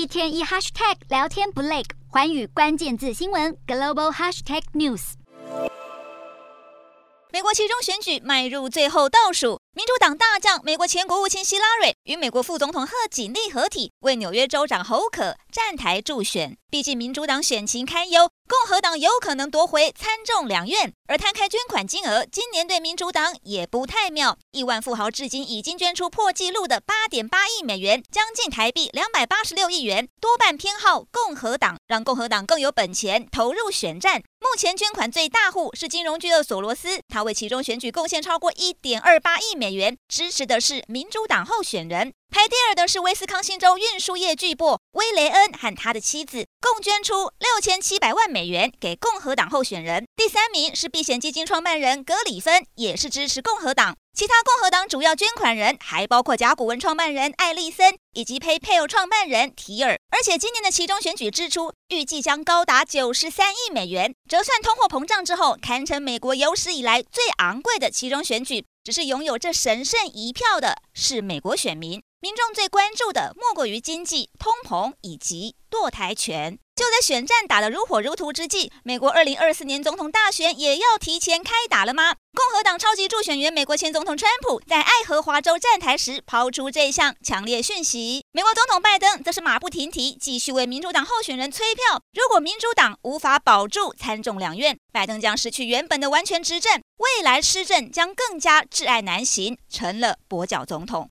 一天一 hashtag 聊天不累，环宇关键字新闻 global hashtag news。美国期中选举迈入最后倒数，民主党大将美国前国务卿希拉蕊与美国副总统贺锦丽合体，为纽约州长侯可站台助选。毕竟民主党选情堪忧，共和党有可能夺回参众两院。而摊开捐款金额，今年对民主党也不太妙。亿万富豪至今已经捐出破纪录的八点八亿美元，将近台币两百八十六亿元，多半偏好共和党，让共和党更有本钱投入选战。目前捐款最大户是金融巨鳄索罗斯，他为其中选举贡献超过一点二八亿美元，支持的是民主党候选人。排第二的是威斯康星州运输业巨擘威雷恩和他的妻子，共捐出六千七百万美元给共和党候选人。第三名是避险基金创办人格里芬，也是支持共和党。其他共和党主要捐款人还包括甲骨文创办人艾利森以及 PayPal 创办人提尔。而且今年的期中选举支出预计将高达九十三亿美元，折算通货膨胀之后，堪称美国有史以来最昂贵的期中选举。只是拥有这神圣一票的是美国选民。民众最关注的莫过于经济、通膨以及堕胎权。就在选战打得如火如荼之际，美国二零二四年总统大选也要提前开打了吗？共和党超级助选员、美国前总统川普在爱荷华州站台时抛出这项强烈讯息。美国总统拜登则是马不停蹄，继续为民主党候选人催票。如果民主党无法保住参众两院，拜登将失去原本的完全执政，未来施政将更加挚爱难行，成了跛脚总统。